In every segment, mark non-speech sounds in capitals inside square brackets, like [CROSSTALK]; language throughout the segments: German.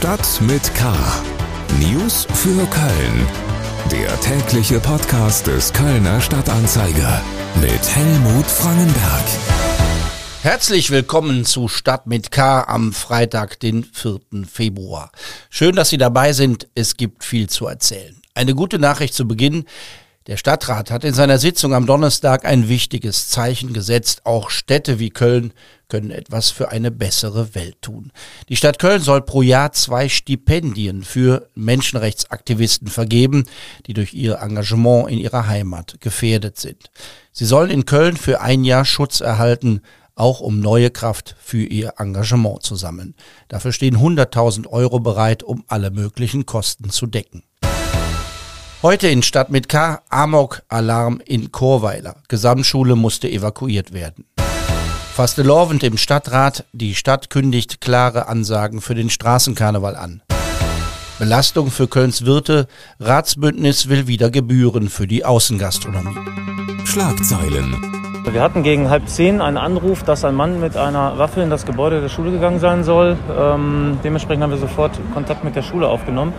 Stadt mit K. News für Köln. Der tägliche Podcast des Kölner Stadtanzeiger mit Helmut Frangenberg. Herzlich willkommen zu Stadt mit K am Freitag, den 4. Februar. Schön, dass Sie dabei sind. Es gibt viel zu erzählen. Eine gute Nachricht zu Beginn. Der Stadtrat hat in seiner Sitzung am Donnerstag ein wichtiges Zeichen gesetzt. Auch Städte wie Köln können etwas für eine bessere Welt tun. Die Stadt Köln soll pro Jahr zwei Stipendien für Menschenrechtsaktivisten vergeben, die durch ihr Engagement in ihrer Heimat gefährdet sind. Sie sollen in Köln für ein Jahr Schutz erhalten, auch um neue Kraft für ihr Engagement zu sammeln. Dafür stehen 100.000 Euro bereit, um alle möglichen Kosten zu decken. Heute in Stadt mit K. Amok-Alarm in Chorweiler. Gesamtschule musste evakuiert werden. Fastelovend im Stadtrat. Die Stadt kündigt klare Ansagen für den Straßenkarneval an. Belastung für Kölns Wirte. Ratsbündnis will wieder Gebühren für die Außengastronomie. Schlagzeilen. Wir hatten gegen halb zehn einen Anruf, dass ein Mann mit einer Waffe in das Gebäude der Schule gegangen sein soll. Ähm, dementsprechend haben wir sofort Kontakt mit der Schule aufgenommen,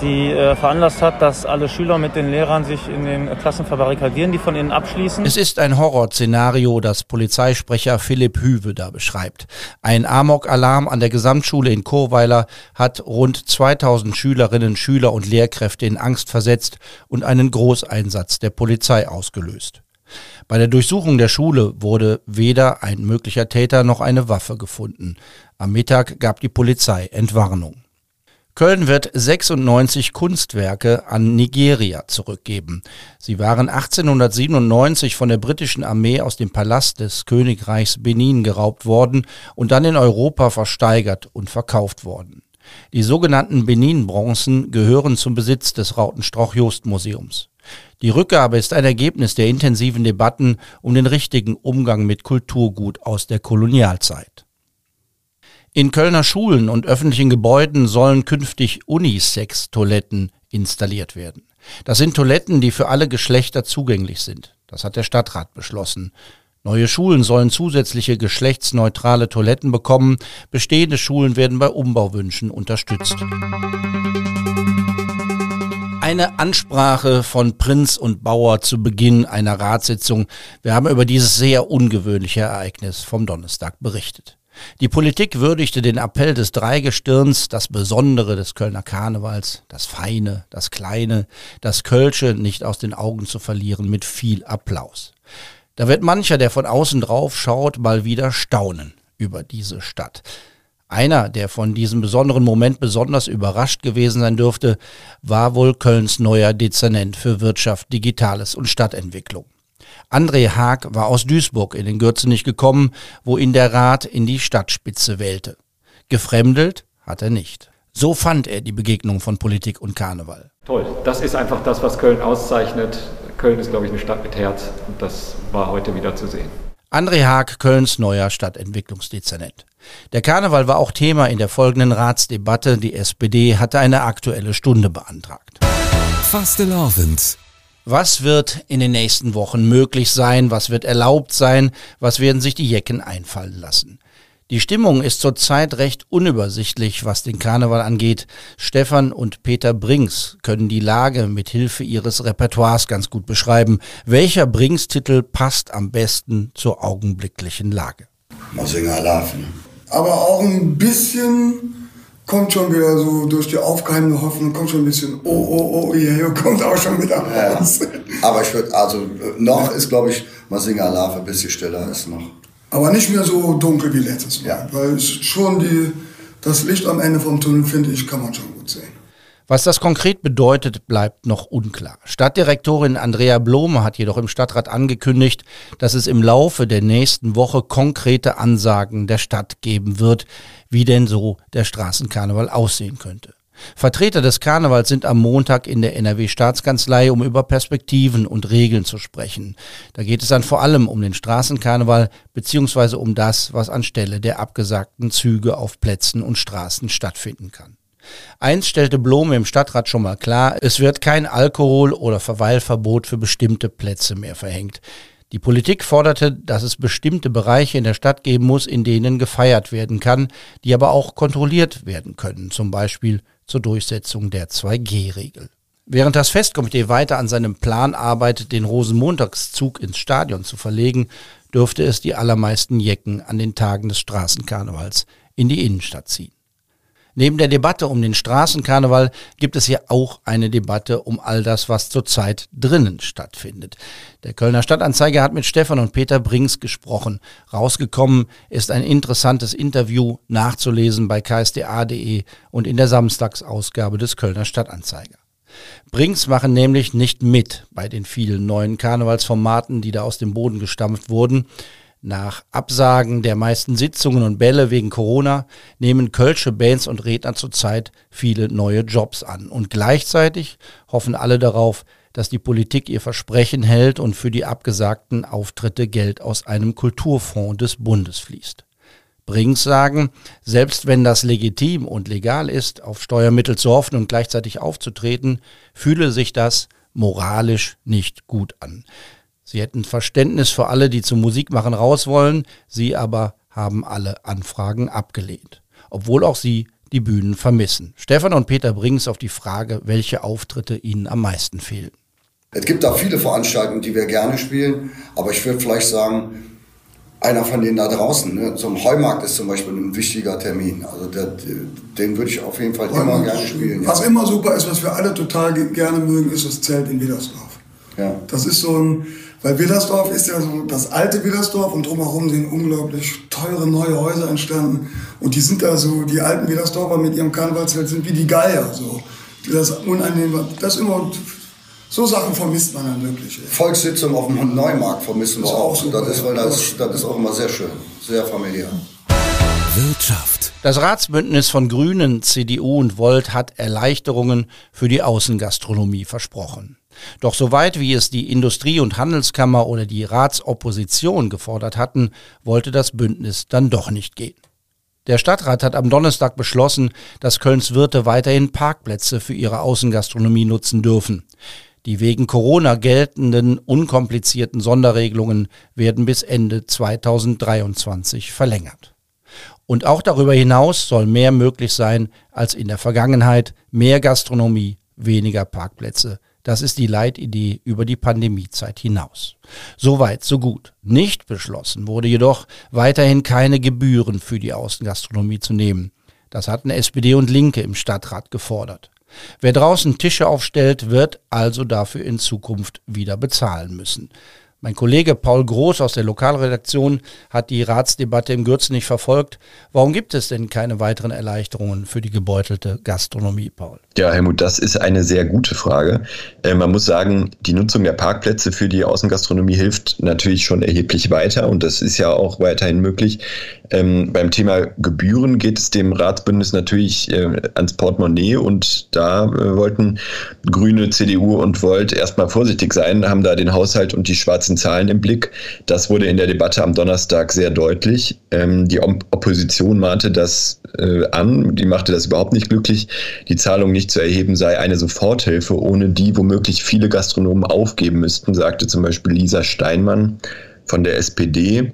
die äh, veranlasst hat, dass alle Schüler mit den Lehrern sich in den Klassen verbarrikadieren, die von innen abschließen. Es ist ein Horrorszenario, das Polizeisprecher Philipp Hüwe da beschreibt. Ein Amok-Alarm an der Gesamtschule in Chorweiler hat rund 2000 Schülerinnen, Schüler und Lehrkräfte in Angst versetzt und einen Großeinsatz der Polizei ausgelöst. Bei der Durchsuchung der Schule wurde weder ein möglicher Täter noch eine Waffe gefunden. Am Mittag gab die Polizei Entwarnung. Köln wird 96 Kunstwerke an Nigeria zurückgeben. Sie waren 1897 von der britischen Armee aus dem Palast des Königreichs Benin geraubt worden und dann in Europa versteigert und verkauft worden. Die sogenannten Benin-Bronzen gehören zum Besitz des Rautenstrauch-Jost-Museums. Die Rückgabe ist ein Ergebnis der intensiven Debatten um den richtigen Umgang mit Kulturgut aus der Kolonialzeit. In Kölner Schulen und öffentlichen Gebäuden sollen künftig Unisex-Toiletten installiert werden. Das sind Toiletten, die für alle Geschlechter zugänglich sind. Das hat der Stadtrat beschlossen. Neue Schulen sollen zusätzliche geschlechtsneutrale Toiletten bekommen. Bestehende Schulen werden bei Umbauwünschen unterstützt eine Ansprache von Prinz und Bauer zu Beginn einer Ratssitzung. Wir haben über dieses sehr ungewöhnliche Ereignis vom Donnerstag berichtet. Die Politik würdigte den Appell des Dreigestirns, das Besondere des Kölner Karnevals, das Feine, das Kleine, das Kölsche nicht aus den Augen zu verlieren, mit viel Applaus. Da wird mancher, der von außen drauf schaut, mal wieder staunen über diese Stadt. Einer, der von diesem besonderen Moment besonders überrascht gewesen sein dürfte, war wohl Kölns neuer Dezernent für Wirtschaft, Digitales und Stadtentwicklung. André Haag war aus Duisburg in den Gürzenich gekommen, wo ihn der Rat in die Stadtspitze wählte. Gefremdelt hat er nicht. So fand er die Begegnung von Politik und Karneval. Toll, das ist einfach das, was Köln auszeichnet. Köln ist, glaube ich, eine Stadt mit Herz und das war heute wieder zu sehen. André Haag, Kölns neuer Stadtentwicklungsdezernent. Der Karneval war auch Thema in der folgenden Ratsdebatte. Die SPD hatte eine aktuelle Stunde beantragt. Fastelavend. Was wird in den nächsten Wochen möglich sein? Was wird erlaubt sein? Was werden sich die Jecken einfallen lassen? Die Stimmung ist zurzeit recht unübersichtlich, was den Karneval angeht. Stefan und Peter Brinks können die Lage mit Hilfe ihres Repertoires ganz gut beschreiben. Welcher Brinks-Titel passt am besten zur augenblicklichen Lage? Massinger Larven. Aber auch ein bisschen kommt schon wieder so durch die aufgeheimte Hoffnung, kommt schon ein bisschen, oh, oh, oh, hier [LAUGHS] kommt auch schon wieder raus. Ja. Aber ich würde, also noch ist, glaube ich, Massinger Larve ein bisschen stiller ist noch. Aber nicht mehr so dunkel wie letztes Mal. Ja. Weil schon die, das Licht am Ende vom Tunnel, finde ich, kann man schon gut sehen. Was das konkret bedeutet, bleibt noch unklar. Stadtdirektorin Andrea Blome hat jedoch im Stadtrat angekündigt, dass es im Laufe der nächsten Woche konkrete Ansagen der Stadt geben wird, wie denn so der Straßenkarneval aussehen könnte. Vertreter des Karnevals sind am Montag in der NRW-Staatskanzlei, um über Perspektiven und Regeln zu sprechen. Da geht es dann vor allem um den Straßenkarneval beziehungsweise um das, was anstelle der abgesagten Züge auf Plätzen und Straßen stattfinden kann. Eins stellte Blome im Stadtrat schon mal klar, es wird kein Alkohol- oder Verweilverbot für bestimmte Plätze mehr verhängt. Die Politik forderte, dass es bestimmte Bereiche in der Stadt geben muss, in denen gefeiert werden kann, die aber auch kontrolliert werden können, zum Beispiel zur Durchsetzung der 2G-Regel. Während das Festkomitee weiter an seinem Plan arbeitet, den Rosenmontagszug ins Stadion zu verlegen, dürfte es die allermeisten Jecken an den Tagen des Straßenkarnevals in die Innenstadt ziehen. Neben der Debatte um den Straßenkarneval gibt es hier auch eine Debatte um all das, was zurzeit drinnen stattfindet. Der Kölner Stadtanzeiger hat mit Stefan und Peter Brings gesprochen. Rausgekommen ist ein interessantes Interview nachzulesen bei ksda.de und in der Samstagsausgabe des Kölner Stadtanzeiger. Brings machen nämlich nicht mit bei den vielen neuen Karnevalsformaten, die da aus dem Boden gestampft wurden. Nach Absagen der meisten Sitzungen und Bälle wegen Corona nehmen Kölsche Bands und Redner zurzeit viele neue Jobs an. Und gleichzeitig hoffen alle darauf, dass die Politik ihr Versprechen hält und für die abgesagten Auftritte Geld aus einem Kulturfonds des Bundes fließt. Brings sagen, selbst wenn das legitim und legal ist, auf Steuermittel zu hoffen und gleichzeitig aufzutreten, fühle sich das moralisch nicht gut an. Sie hätten Verständnis für alle, die zum Musikmachen raus wollen, sie aber haben alle Anfragen abgelehnt, obwohl auch sie die Bühnen vermissen. Stefan und Peter Brings auf die Frage, welche Auftritte ihnen am meisten fehlen. Es gibt da viele Veranstaltungen, die wir gerne spielen, aber ich würde vielleicht sagen, einer von denen da draußen, ne? zum Heumarkt ist zum Beispiel ein wichtiger Termin. Also der, den würde ich auf jeden Fall Heumarkt immer gerne spielen. Was ja. immer super ist, was wir alle total gerne mögen, ist das Zelt in Wiedersdorf. Ja. Das ist so ein, weil Willersdorf ist ja so das alte Willersdorf und drumherum sind unglaublich teure neue Häuser entstanden. Und die sind da so, die alten Willersdorfer mit ihrem Karnevalsfeld sind wie die Geier. So. Das unannehmbar, das immer so Sachen vermisst man dann wirklich. Volkssitzung auf dem Neumarkt vermissen wir auch. auch das, ist, weil das, das ist auch immer sehr schön, sehr familiär. Wirtschaft. Das Ratsbündnis von Grünen, CDU und Volt hat Erleichterungen für die Außengastronomie versprochen. Doch soweit wie es die Industrie- und Handelskammer oder die Ratsopposition gefordert hatten, wollte das Bündnis dann doch nicht gehen. Der Stadtrat hat am Donnerstag beschlossen, dass Kölns Wirte weiterhin Parkplätze für ihre Außengastronomie nutzen dürfen. Die wegen Corona geltenden unkomplizierten Sonderregelungen werden bis Ende 2023 verlängert. Und auch darüber hinaus soll mehr möglich sein als in der Vergangenheit, mehr Gastronomie, weniger Parkplätze. Das ist die Leitidee über die Pandemiezeit hinaus. Soweit, so gut. Nicht beschlossen wurde jedoch, weiterhin keine Gebühren für die Außengastronomie zu nehmen. Das hatten SPD und Linke im Stadtrat gefordert. Wer draußen Tische aufstellt, wird also dafür in Zukunft wieder bezahlen müssen. Mein Kollege Paul Groß aus der Lokalredaktion hat die Ratsdebatte im Gürzen nicht verfolgt. Warum gibt es denn keine weiteren Erleichterungen für die gebeutelte Gastronomie, Paul? Ja, Helmut, das ist eine sehr gute Frage. Äh, man muss sagen, die Nutzung der Parkplätze für die Außengastronomie hilft natürlich schon erheblich weiter und das ist ja auch weiterhin möglich. Ähm, beim Thema Gebühren geht es dem Ratsbündnis natürlich äh, ans Portemonnaie und da äh, wollten Grüne, CDU und Volt erstmal vorsichtig sein, haben da den Haushalt und die schwarzen Zahlen im Blick. Das wurde in der Debatte am Donnerstag sehr deutlich. Ähm, die Opposition mahnte das äh, an, die machte das überhaupt nicht glücklich. Die Zahlung nicht zu erheben sei eine Soforthilfe, ohne die womöglich viele Gastronomen aufgeben müssten, sagte zum Beispiel Lisa Steinmann von der SPD.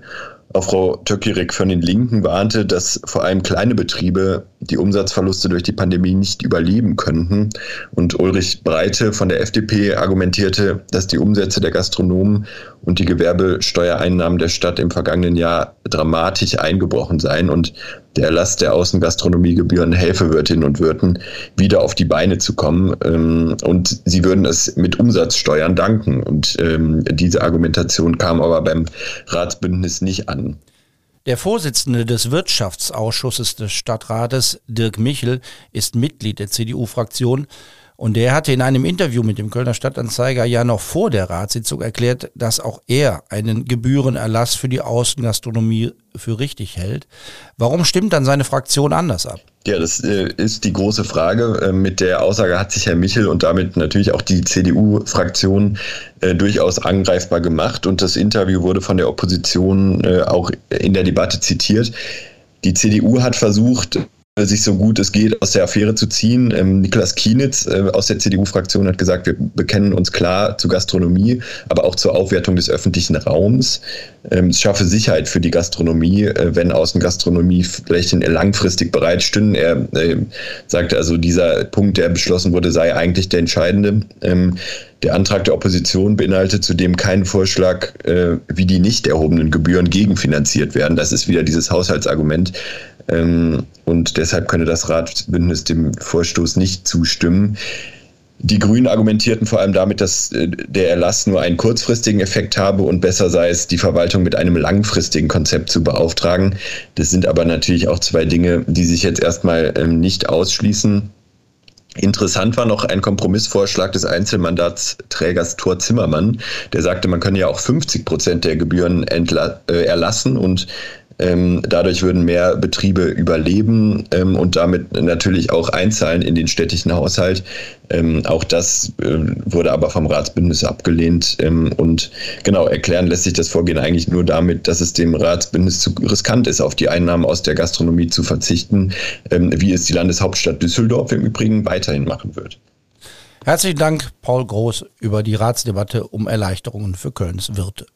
Auch Frau Töckirik von den Linken warnte, dass vor allem kleine Betriebe die Umsatzverluste durch die Pandemie nicht überleben könnten. Und Ulrich Breite von der FDP argumentierte, dass die Umsätze der Gastronomen und die Gewerbesteuereinnahmen der Stadt im vergangenen Jahr dramatisch eingebrochen seien und der Erlass der Außengastronomiegebühren helfe Wirtinnen und Wirten, wieder auf die Beine zu kommen. Ähm, und sie würden es mit Umsatzsteuern danken. Und ähm, diese Argumentation kam aber beim Ratsbündnis nicht an. Der Vorsitzende des Wirtschaftsausschusses des Stadtrates, Dirk Michel, ist Mitglied der CDU-Fraktion und der hatte in einem Interview mit dem Kölner Stadtanzeiger ja noch vor der Ratssitzung erklärt, dass auch er einen Gebührenerlass für die Außengastronomie für richtig hält. Warum stimmt dann seine Fraktion anders ab? Ja, das äh, ist die große Frage. Äh, mit der Aussage hat sich Herr Michel und damit natürlich auch die CDU-Fraktion äh, durchaus angreifbar gemacht. Und das Interview wurde von der Opposition auch in der Debatte zitiert. Die CDU hat versucht, sich so gut es geht aus der Affäre zu ziehen. Ähm, Niklas Kienitz äh, aus der CDU-Fraktion hat gesagt, wir bekennen uns klar zu Gastronomie, aber auch zur Aufwertung des öffentlichen Raums. Ähm, es schaffe Sicherheit für die Gastronomie, äh, wenn Außengastronomie vielleicht langfristig bereit stünde. Er äh, sagte also, dieser Punkt, der beschlossen wurde, sei eigentlich der entscheidende. Ähm, der Antrag der Opposition beinhaltet zudem keinen Vorschlag, äh, wie die nicht erhobenen Gebühren gegenfinanziert werden. Das ist wieder dieses Haushaltsargument. Ähm, und deshalb könne das Ratbündnis dem Vorstoß nicht zustimmen. Die Grünen argumentierten vor allem damit, dass äh, der Erlass nur einen kurzfristigen Effekt habe und besser sei es, die Verwaltung mit einem langfristigen Konzept zu beauftragen. Das sind aber natürlich auch zwei Dinge, die sich jetzt erstmal ähm, nicht ausschließen. Interessant war noch ein Kompromissvorschlag des Einzelmandatsträgers Thor Zimmermann, der sagte, man könne ja auch 50 Prozent der Gebühren äh, erlassen und ähm, dadurch würden mehr Betriebe überleben ähm, und damit natürlich auch einzahlen in den städtischen Haushalt. Ähm, auch das äh, wurde aber vom Ratsbündnis abgelehnt. Ähm, und genau, erklären lässt sich das Vorgehen eigentlich nur damit, dass es dem Ratsbündnis zu riskant ist, auf die Einnahmen aus der Gastronomie zu verzichten, ähm, wie es die Landeshauptstadt Düsseldorf im Übrigen weiterhin machen wird. Herzlichen Dank, Paul Groß, über die Ratsdebatte um Erleichterungen für Kölns Wirte.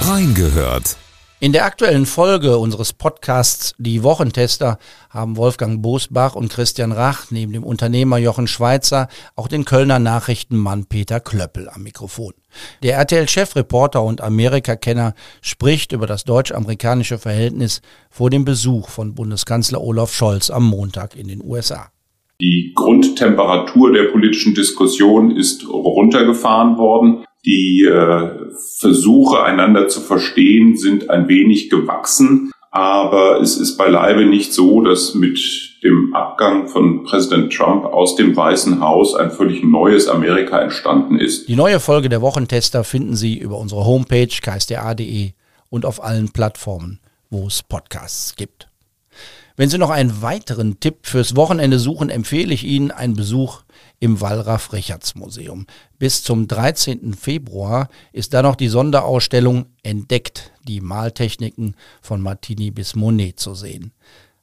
Reingehört in der aktuellen Folge unseres Podcasts Die Wochentester haben Wolfgang Bosbach und Christian Rach neben dem Unternehmer Jochen Schweizer auch den Kölner Nachrichtenmann Peter Klöppel am Mikrofon. Der RTL-Chefreporter und Amerikakenner spricht über das deutsch-amerikanische Verhältnis vor dem Besuch von Bundeskanzler Olaf Scholz am Montag in den USA. Die Grundtemperatur der politischen Diskussion ist runtergefahren worden. Die äh, Versuche, einander zu verstehen, sind ein wenig gewachsen. Aber es ist beileibe nicht so, dass mit dem Abgang von Präsident Trump aus dem Weißen Haus ein völlig neues Amerika entstanden ist. Die neue Folge der Wochentester finden Sie über unsere Homepage ksda.de und auf allen Plattformen, wo es Podcasts gibt. Wenn Sie noch einen weiteren Tipp fürs Wochenende suchen, empfehle ich Ihnen einen Besuch im Wallraf-Richards-Museum. Bis zum 13. Februar ist da noch die Sonderausstellung Entdeckt, die Maltechniken von Martini bis Monet zu sehen.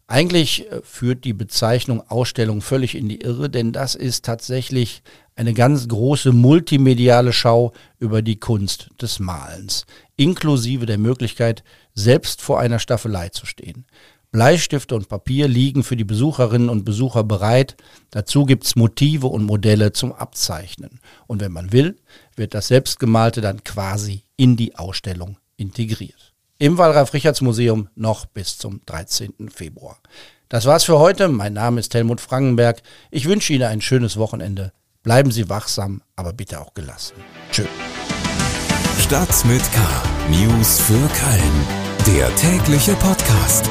Eigentlich äh, führt die Bezeichnung Ausstellung völlig in die Irre, denn das ist tatsächlich eine ganz große multimediale Schau über die Kunst des Malens, inklusive der Möglichkeit, selbst vor einer Staffelei zu stehen. Bleistifte und Papier liegen für die Besucherinnen und Besucher bereit. Dazu gibt's Motive und Modelle zum Abzeichnen. Und wenn man will, wird das Selbstgemalte dann quasi in die Ausstellung integriert. Im Wallraf-Richards-Museum noch bis zum 13. Februar. Das war's für heute. Mein Name ist Helmut Frankenberg. Ich wünsche Ihnen ein schönes Wochenende. Bleiben Sie wachsam, aber bitte auch gelassen. Tschö. Stadt mit K. News für Köln. Der tägliche Podcast.